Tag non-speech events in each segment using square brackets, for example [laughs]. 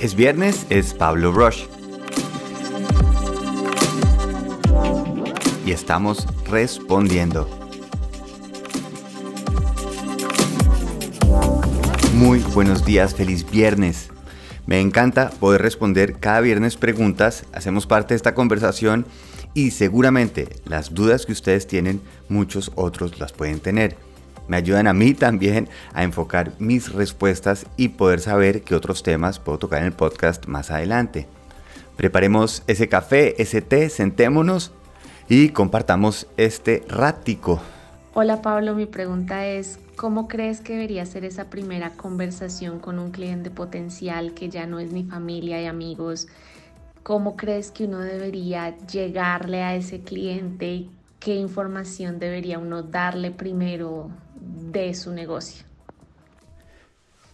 Es viernes, es Pablo Rush. Y estamos respondiendo. Muy buenos días, feliz viernes. Me encanta poder responder cada viernes preguntas, hacemos parte de esta conversación y seguramente las dudas que ustedes tienen, muchos otros las pueden tener me ayudan a mí también a enfocar mis respuestas y poder saber qué otros temas puedo tocar en el podcast más adelante. Preparemos ese café, ese té, sentémonos y compartamos este rático. Hola Pablo, mi pregunta es, ¿cómo crees que debería ser esa primera conversación con un cliente potencial que ya no es ni familia y amigos? ¿Cómo crees que uno debería llegarle a ese cliente? ¿Qué información debería uno darle primero de su negocio?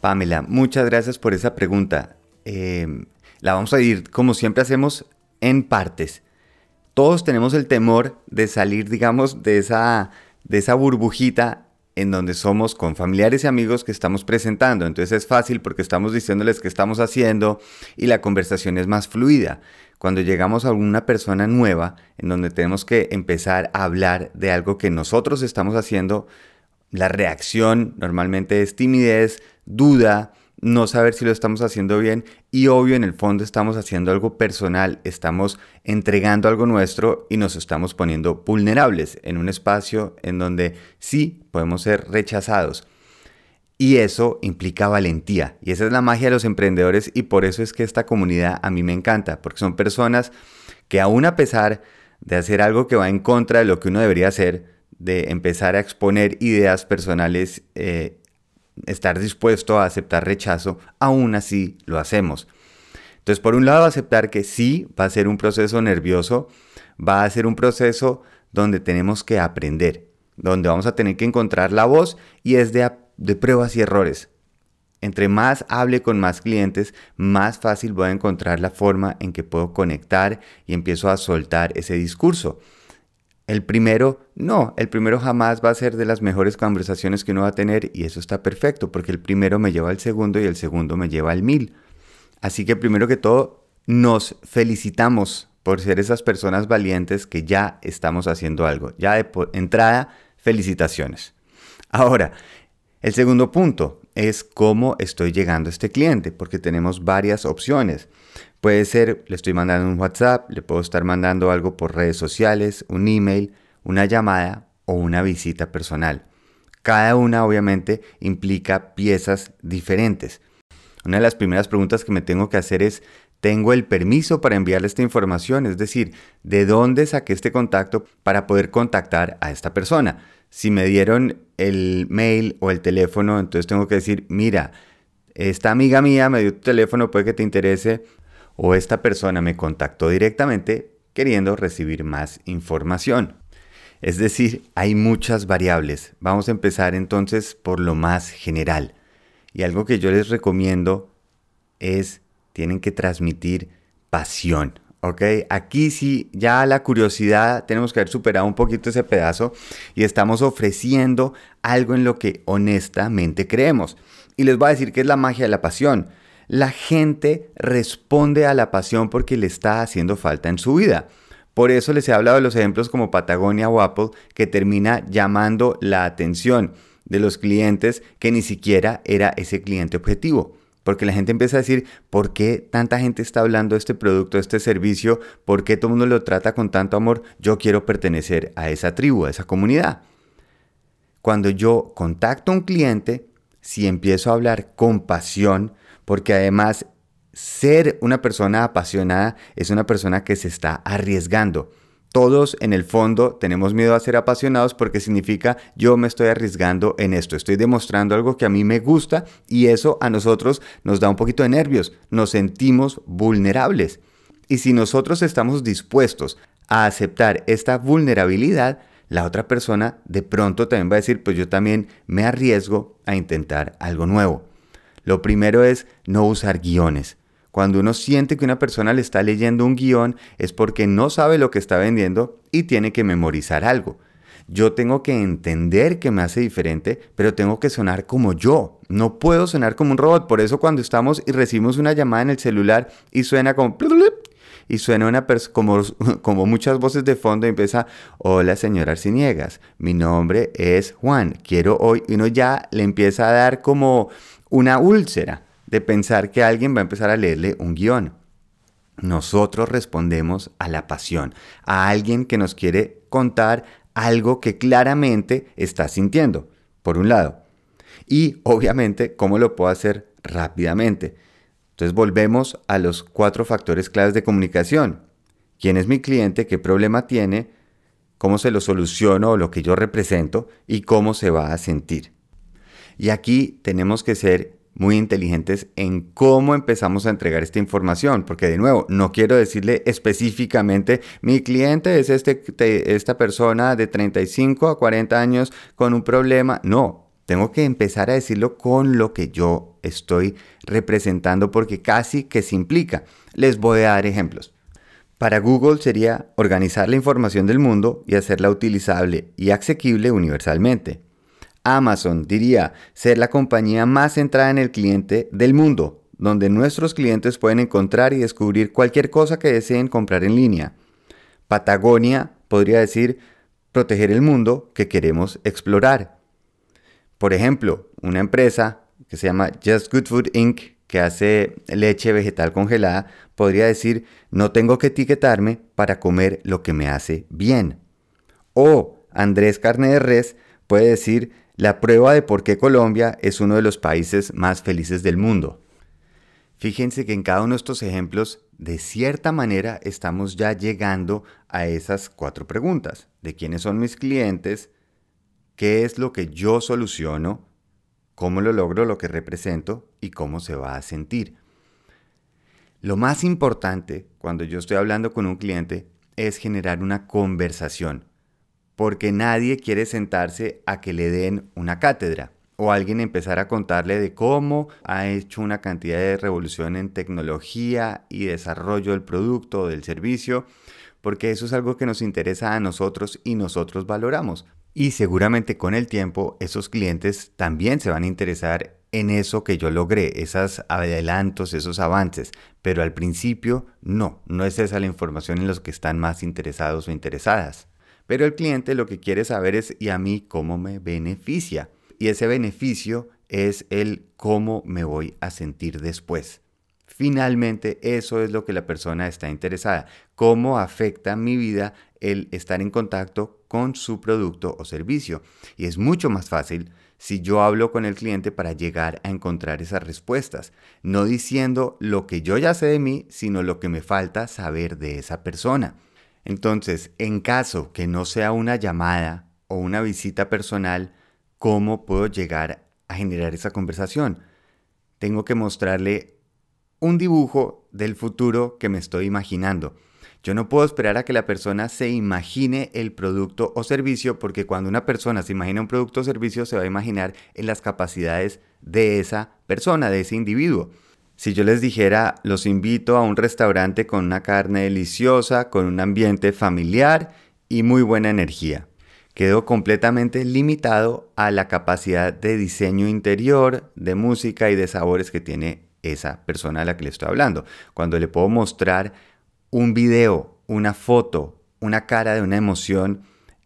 Pamela, muchas gracias por esa pregunta. Eh, la vamos a ir, como siempre hacemos, en partes. Todos tenemos el temor de salir, digamos, de esa, de esa burbujita en donde somos con familiares y amigos que estamos presentando. Entonces es fácil porque estamos diciéndoles qué estamos haciendo y la conversación es más fluida. Cuando llegamos a una persona nueva, en donde tenemos que empezar a hablar de algo que nosotros estamos haciendo, la reacción normalmente es timidez, duda, no saber si lo estamos haciendo bien y obvio en el fondo estamos haciendo algo personal, estamos entregando algo nuestro y nos estamos poniendo vulnerables en un espacio en donde sí podemos ser rechazados. Y eso implica valentía. Y esa es la magia de los emprendedores y por eso es que esta comunidad a mí me encanta, porque son personas que aún a pesar de hacer algo que va en contra de lo que uno debería hacer, de empezar a exponer ideas personales, eh, estar dispuesto a aceptar rechazo, aún así lo hacemos. Entonces, por un lado, aceptar que sí va a ser un proceso nervioso, va a ser un proceso donde tenemos que aprender, donde vamos a tener que encontrar la voz y es de, de pruebas y errores. Entre más hable con más clientes, más fácil voy a encontrar la forma en que puedo conectar y empiezo a soltar ese discurso. El primero, no, el primero jamás va a ser de las mejores conversaciones que uno va a tener y eso está perfecto porque el primero me lleva al segundo y el segundo me lleva al mil. Así que primero que todo, nos felicitamos por ser esas personas valientes que ya estamos haciendo algo. Ya de entrada, felicitaciones. Ahora, el segundo punto es cómo estoy llegando a este cliente, porque tenemos varias opciones. Puede ser, le estoy mandando un WhatsApp, le puedo estar mandando algo por redes sociales, un email, una llamada o una visita personal. Cada una obviamente implica piezas diferentes. Una de las primeras preguntas que me tengo que hacer es, ¿tengo el permiso para enviarle esta información? Es decir, ¿de dónde saqué este contacto para poder contactar a esta persona? Si me dieron el mail o el teléfono, entonces tengo que decir, mira, esta amiga mía me dio tu teléfono, puede que te interese, o esta persona me contactó directamente queriendo recibir más información. Es decir, hay muchas variables. Vamos a empezar entonces por lo más general. Y algo que yo les recomiendo es, tienen que transmitir pasión. ¿ok? Aquí sí, ya la curiosidad, tenemos que haber superado un poquito ese pedazo y estamos ofreciendo algo en lo que honestamente creemos. Y les voy a decir que es la magia de la pasión la gente responde a la pasión porque le está haciendo falta en su vida. Por eso les he hablado de los ejemplos como Patagonia o Apple, que termina llamando la atención de los clientes que ni siquiera era ese cliente objetivo. Porque la gente empieza a decir, ¿por qué tanta gente está hablando de este producto, de este servicio? ¿Por qué todo el mundo lo trata con tanto amor? Yo quiero pertenecer a esa tribu, a esa comunidad. Cuando yo contacto a un cliente, si empiezo a hablar con pasión, porque además ser una persona apasionada es una persona que se está arriesgando. Todos en el fondo tenemos miedo a ser apasionados porque significa yo me estoy arriesgando en esto, estoy demostrando algo que a mí me gusta y eso a nosotros nos da un poquito de nervios, nos sentimos vulnerables. Y si nosotros estamos dispuestos a aceptar esta vulnerabilidad, la otra persona de pronto también va a decir, pues yo también me arriesgo a intentar algo nuevo. Lo primero es no usar guiones. Cuando uno siente que una persona le está leyendo un guion es porque no sabe lo que está vendiendo y tiene que memorizar algo. Yo tengo que entender que me hace diferente, pero tengo que sonar como yo. No puedo sonar como un robot. Por eso cuando estamos y recibimos una llamada en el celular y suena como y suena [laughs] como muchas voces de fondo y empieza, hola señora Arciniegas, mi nombre es Juan, quiero hoy, y uno ya le empieza a dar como una úlcera de pensar que alguien va a empezar a leerle un guion. Nosotros respondemos a la pasión, a alguien que nos quiere contar algo que claramente está sintiendo, por un lado. Y obviamente, ¿cómo lo puedo hacer rápidamente? Entonces volvemos a los cuatro factores claves de comunicación. ¿Quién es mi cliente? ¿Qué problema tiene? ¿Cómo se lo soluciono lo que yo represento? ¿Y cómo se va a sentir? Y aquí tenemos que ser muy inteligentes en cómo empezamos a entregar esta información, porque de nuevo, no quiero decirle específicamente, mi cliente es este, esta persona de 35 a 40 años con un problema. No, tengo que empezar a decirlo con lo que yo estoy representando porque casi que se implica. Les voy a dar ejemplos. Para Google sería organizar la información del mundo y hacerla utilizable y asequible universalmente. Amazon diría ser la compañía más centrada en el cliente del mundo, donde nuestros clientes pueden encontrar y descubrir cualquier cosa que deseen comprar en línea. Patagonia podría decir proteger el mundo que queremos explorar. Por ejemplo, una empresa que se llama Just Good Food Inc., que hace leche vegetal congelada, podría decir, no tengo que etiquetarme para comer lo que me hace bien. O Andrés Carne de Res puede decir, la prueba de por qué Colombia es uno de los países más felices del mundo. Fíjense que en cada uno de estos ejemplos, de cierta manera, estamos ya llegando a esas cuatro preguntas. ¿De quiénes son mis clientes? ¿Qué es lo que yo soluciono? cómo lo logro, lo que represento y cómo se va a sentir. Lo más importante cuando yo estoy hablando con un cliente es generar una conversación, porque nadie quiere sentarse a que le den una cátedra o alguien empezar a contarle de cómo ha hecho una cantidad de revolución en tecnología y desarrollo del producto o del servicio, porque eso es algo que nos interesa a nosotros y nosotros valoramos. Y seguramente con el tiempo esos clientes también se van a interesar en eso que yo logré, esos adelantos, esos avances. Pero al principio no, no es esa la información en los que están más interesados o interesadas. Pero el cliente lo que quiere saber es, ¿y a mí cómo me beneficia? Y ese beneficio es el cómo me voy a sentir después. Finalmente, eso es lo que la persona está interesada. ¿Cómo afecta mi vida el estar en contacto con su producto o servicio. Y es mucho más fácil si yo hablo con el cliente para llegar a encontrar esas respuestas, no diciendo lo que yo ya sé de mí, sino lo que me falta saber de esa persona. Entonces, en caso que no sea una llamada o una visita personal, ¿cómo puedo llegar a generar esa conversación? Tengo que mostrarle un dibujo del futuro que me estoy imaginando. Yo no puedo esperar a que la persona se imagine el producto o servicio porque cuando una persona se imagina un producto o servicio se va a imaginar en las capacidades de esa persona, de ese individuo. Si yo les dijera, los invito a un restaurante con una carne deliciosa, con un ambiente familiar y muy buena energía. Quedo completamente limitado a la capacidad de diseño interior, de música y de sabores que tiene esa persona a la que le estoy hablando. Cuando le puedo mostrar un video, una foto, una cara de una emoción,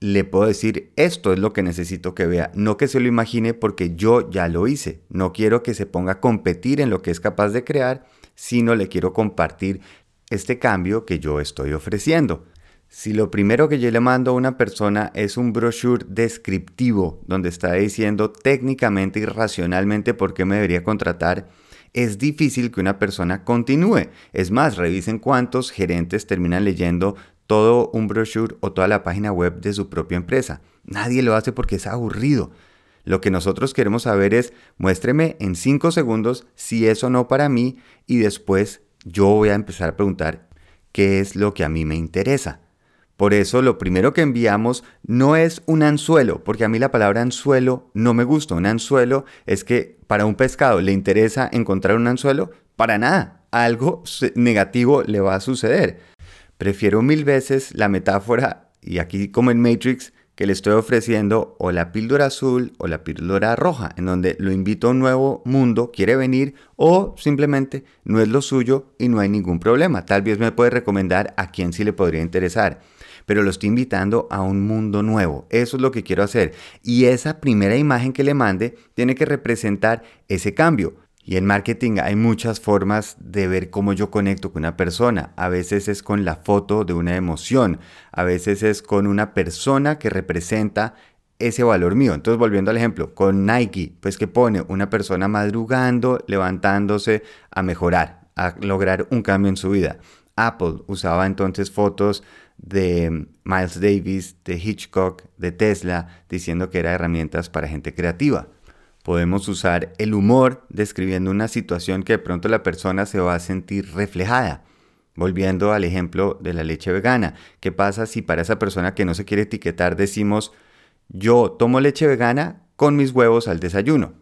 le puedo decir, esto es lo que necesito que vea, no que se lo imagine porque yo ya lo hice, no quiero que se ponga a competir en lo que es capaz de crear, sino le quiero compartir este cambio que yo estoy ofreciendo. Si lo primero que yo le mando a una persona es un brochure descriptivo donde está diciendo técnicamente y racionalmente por qué me debería contratar, es difícil que una persona continúe. Es más, revisen cuántos gerentes terminan leyendo todo un brochure o toda la página web de su propia empresa. Nadie lo hace porque es aburrido. Lo que nosotros queremos saber es, muéstreme en 5 segundos si es o no para mí y después yo voy a empezar a preguntar qué es lo que a mí me interesa. Por eso lo primero que enviamos no es un anzuelo, porque a mí la palabra anzuelo no me gusta. Un anzuelo es que para un pescado le interesa encontrar un anzuelo, para nada. Algo negativo le va a suceder. Prefiero mil veces la metáfora, y aquí como en Matrix, que le estoy ofreciendo o la píldora azul o la píldora roja, en donde lo invito a un nuevo mundo, quiere venir o simplemente no es lo suyo y no hay ningún problema. Tal vez me puede recomendar a quién sí le podría interesar pero lo estoy invitando a un mundo nuevo. Eso es lo que quiero hacer. Y esa primera imagen que le mande tiene que representar ese cambio. Y en marketing hay muchas formas de ver cómo yo conecto con una persona. A veces es con la foto de una emoción, a veces es con una persona que representa ese valor mío. Entonces, volviendo al ejemplo, con Nike, pues que pone una persona madrugando, levantándose a mejorar, a lograr un cambio en su vida. Apple usaba entonces fotos de Miles Davis, de Hitchcock, de Tesla, diciendo que era herramientas para gente creativa. Podemos usar el humor describiendo una situación que de pronto la persona se va a sentir reflejada. Volviendo al ejemplo de la leche vegana, ¿qué pasa si para esa persona que no se quiere etiquetar decimos yo tomo leche vegana con mis huevos al desayuno?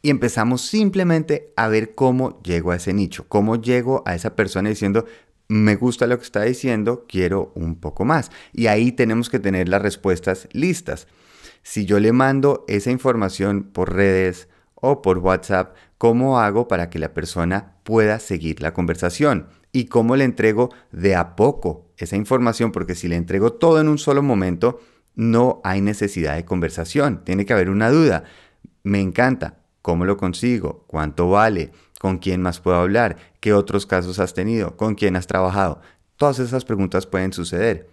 Y empezamos simplemente a ver cómo llego a ese nicho, cómo llego a esa persona diciendo, me gusta lo que está diciendo, quiero un poco más. Y ahí tenemos que tener las respuestas listas. Si yo le mando esa información por redes o por WhatsApp, ¿cómo hago para que la persona pueda seguir la conversación? ¿Y cómo le entrego de a poco esa información? Porque si le entrego todo en un solo momento, no hay necesidad de conversación. Tiene que haber una duda. Me encanta. ¿Cómo lo consigo? ¿Cuánto vale? ¿Con quién más puedo hablar? ¿Qué otros casos has tenido? ¿Con quién has trabajado? Todas esas preguntas pueden suceder.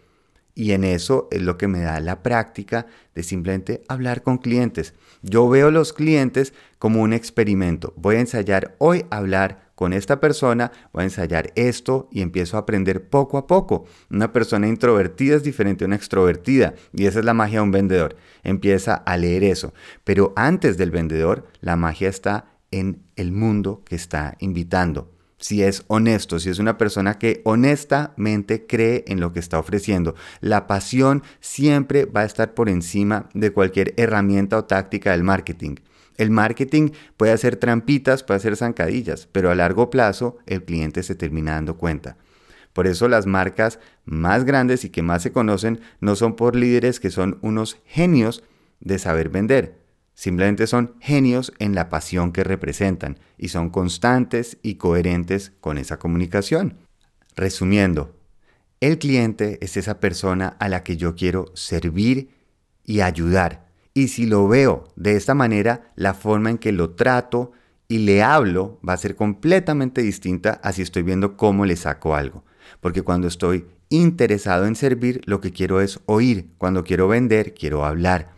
Y en eso es lo que me da la práctica de simplemente hablar con clientes. Yo veo los clientes como un experimento. Voy a ensayar hoy hablar con esta persona, voy a ensayar esto y empiezo a aprender poco a poco. Una persona introvertida es diferente a una extrovertida y esa es la magia de un vendedor. Empieza a leer eso. Pero antes del vendedor, la magia está en el mundo que está invitando. Si es honesto, si es una persona que honestamente cree en lo que está ofreciendo. La pasión siempre va a estar por encima de cualquier herramienta o táctica del marketing. El marketing puede hacer trampitas, puede hacer zancadillas, pero a largo plazo el cliente se termina dando cuenta. Por eso las marcas más grandes y que más se conocen no son por líderes que son unos genios de saber vender, Simplemente son genios en la pasión que representan y son constantes y coherentes con esa comunicación. Resumiendo, el cliente es esa persona a la que yo quiero servir y ayudar. Y si lo veo de esta manera, la forma en que lo trato y le hablo va a ser completamente distinta a si estoy viendo cómo le saco algo. Porque cuando estoy interesado en servir, lo que quiero es oír. Cuando quiero vender, quiero hablar.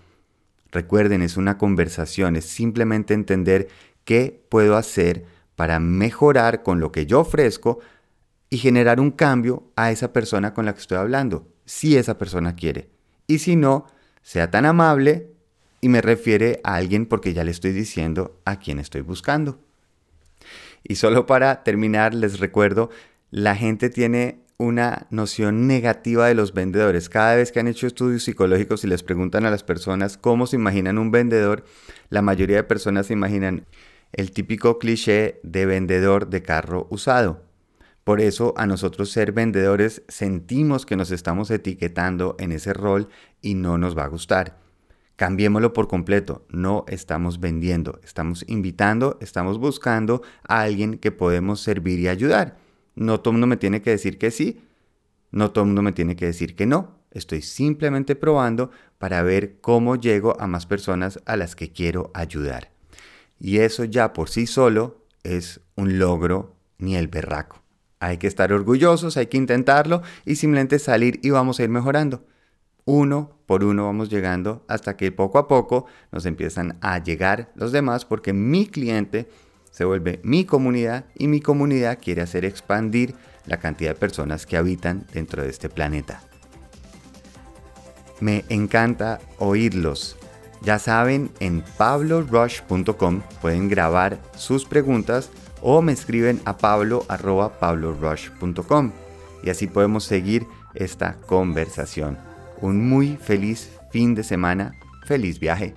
Recuerden, es una conversación, es simplemente entender qué puedo hacer para mejorar con lo que yo ofrezco y generar un cambio a esa persona con la que estoy hablando, si esa persona quiere. Y si no, sea tan amable y me refiere a alguien porque ya le estoy diciendo a quién estoy buscando. Y solo para terminar, les recuerdo, la gente tiene una noción negativa de los vendedores. Cada vez que han hecho estudios psicológicos y les preguntan a las personas cómo se imaginan un vendedor, la mayoría de personas se imaginan el típico cliché de vendedor de carro usado. Por eso a nosotros ser vendedores sentimos que nos estamos etiquetando en ese rol y no nos va a gustar. Cambiémoslo por completo. No estamos vendiendo, estamos invitando, estamos buscando a alguien que podemos servir y ayudar. No todo el mundo me tiene que decir que sí, no todo el mundo me tiene que decir que no. Estoy simplemente probando para ver cómo llego a más personas a las que quiero ayudar. Y eso ya por sí solo es un logro ni el berraco. Hay que estar orgullosos, hay que intentarlo y simplemente salir y vamos a ir mejorando. Uno por uno vamos llegando hasta que poco a poco nos empiezan a llegar los demás porque mi cliente se vuelve mi comunidad y mi comunidad quiere hacer expandir la cantidad de personas que habitan dentro de este planeta. Me encanta oírlos. Ya saben, en pablorush.com pueden grabar sus preguntas o me escriben a pablo.pablorush.com y así podemos seguir esta conversación. Un muy feliz fin de semana, feliz viaje.